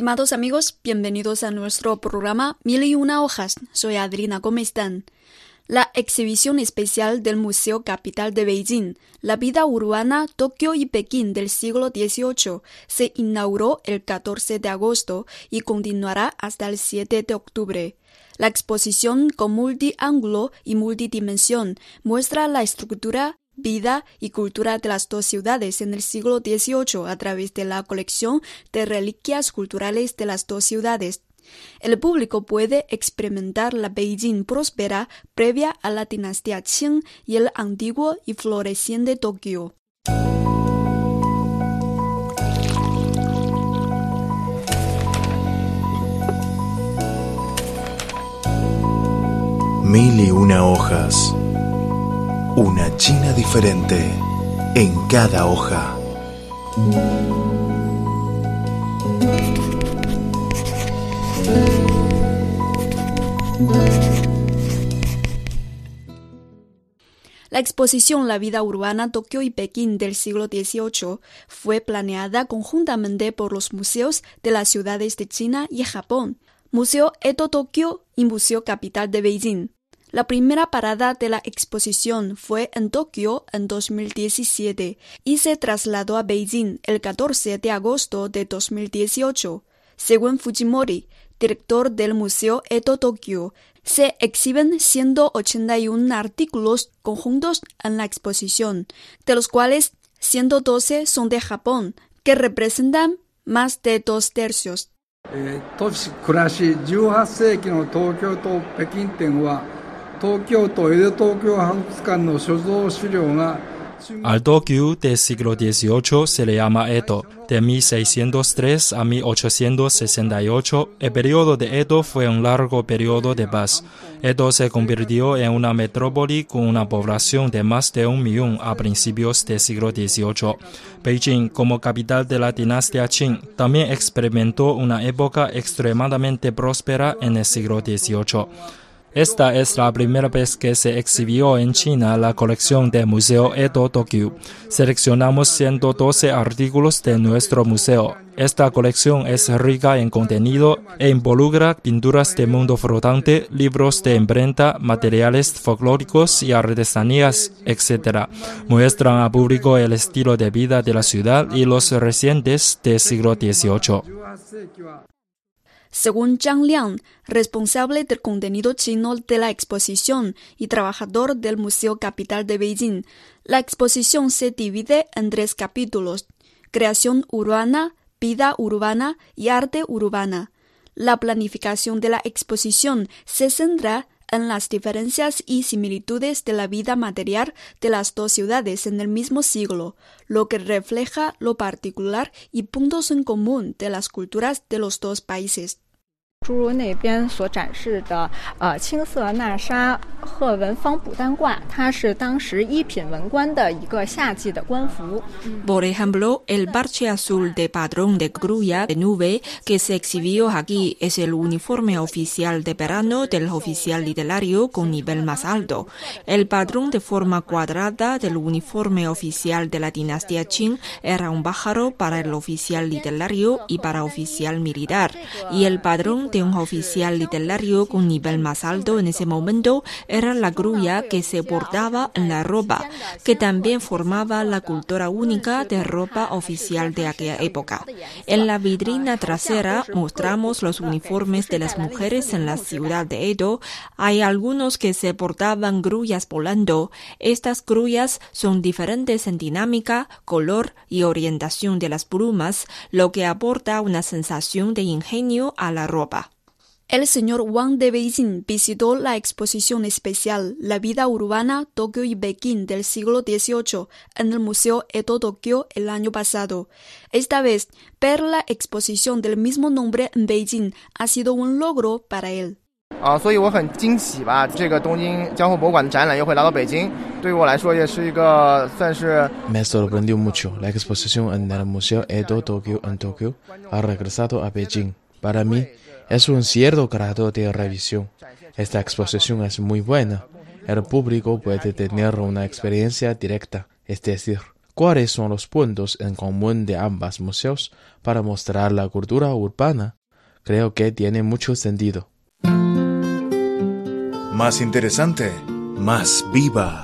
Estimados amigos, bienvenidos a nuestro programa Mil y una hojas. Soy Adriana, ¿cómo están? La exhibición especial del Museo Capital de Beijing, La vida urbana Tokio y Pekín del siglo XVIII, se inauguró el 14 de agosto y continuará hasta el 7 de octubre. La exposición con multiángulo y multidimensión muestra la estructura, vida y cultura de las dos ciudades en el siglo XVIII a través de la colección de reliquias culturales de las dos ciudades. El público puede experimentar la Beijing próspera previa a la dinastía Qing y el antiguo y floreciente Tokio. Mil y una hojas. Una China diferente en cada hoja. La exposición La vida urbana Tokio y Pekín del siglo XVIII fue planeada conjuntamente por los museos de las ciudades de China y Japón, Museo Edo Tokio y Museo Capital de Beijing. La primera parada de la exposición fue en Tokio en 2017 y se trasladó a Beijing el 14 de agosto de 2018. Según Fujimori, director del Museo Edo Tokio, se exhiben 181 artículos conjuntos en la exposición, de los cuales 112 son de Japón, que representan más de dos tercios. えー都市暮らし18世紀の東京と北京展は東京都江戸東京博物館の所蔵資料が Al Tokio del siglo XVIII se le llama Edo. De 1603 a 1868, el periodo de Edo fue un largo periodo de paz. Edo se convirtió en una metrópoli con una población de más de un millón a principios del siglo XVIII. Beijing, como capital de la dinastía Qing, también experimentó una época extremadamente próspera en el siglo XVIII. Esta es la primera vez que se exhibió en China la colección del Museo Edo Tokyo. Seleccionamos 112 artículos de nuestro museo. Esta colección es rica en contenido e involucra pinturas de mundo flotante, libros de imprenta, materiales folclóricos y artesanías, etc. Muestran al público el estilo de vida de la ciudad y los recientes del siglo XVIII. Según Zhang Liang, responsable del contenido chino de la exposición y trabajador del Museo Capital de Beijing, la exposición se divide en tres capítulos: creación urbana, vida urbana y arte urbana. La planificación de la exposición se centra en las diferencias y similitudes de la vida material de las dos ciudades en el mismo siglo, lo que refleja lo particular y puntos en común de las culturas de los dos países. 诸如那边所展示的，呃，青色纳沙鹤纹方牡丹褂，它是当时一品文官的一个夏季的官服。 Por ejemplo, el parche azul de padrón de grulla de nube que se exhibió aquí es el uniforme oficial de verano del oficial literario con nivel más alto. El padrón de forma cuadrada del uniforme oficial de la dinastía Qing era un pájaro para el oficial literario y para oficial militar. Y el padrón de un oficial literario con nivel más alto en ese momento era la grulla que se bordaba en la ropa, que también formaba la cultura única de ropa oficial de aquella época. En la vitrina trasera mostramos los uniformes de las mujeres en la ciudad de Edo. Hay algunos que se portaban grullas volando. Estas grullas son diferentes en dinámica, color y orientación de las plumas, lo que aporta una sensación de ingenio a la ropa. El señor Wang de Beijing visitó la exposición especial La vida urbana Tokio y Pekín del siglo XVIII en el Museo Edo Tokio el año pasado. Esta vez, ver la exposición del mismo nombre en Beijing ha sido un logro para él. Me sorprendió mucho la exposición en el Museo Edo Tokyo en Tokio. Ha regresado a Beijing. Para mí, es un cierto grado de revisión. Esta exposición es muy buena. El público puede tener una experiencia directa, es decir, cuáles son los puntos en común de ambos museos para mostrar la cultura urbana. Creo que tiene mucho sentido. Más interesante, más viva,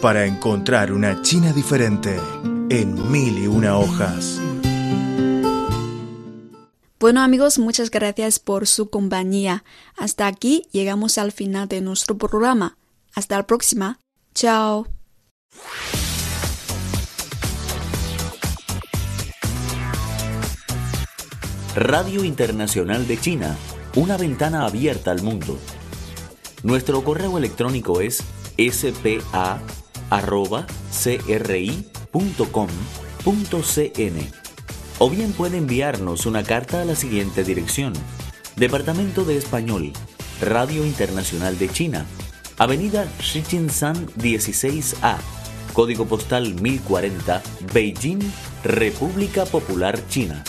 para encontrar una China diferente en mil y una hojas. Bueno amigos, muchas gracias por su compañía. Hasta aquí llegamos al final de nuestro programa. Hasta la próxima. Chao. Radio Internacional de China, una ventana abierta al mundo. Nuestro correo electrónico es spa.cri.com.cn o bien puede enviarnos una carta a la siguiente dirección. Departamento de Español, Radio Internacional de China, Avenida Shichinshan 16A, Código Postal 1040, Beijing, República Popular China.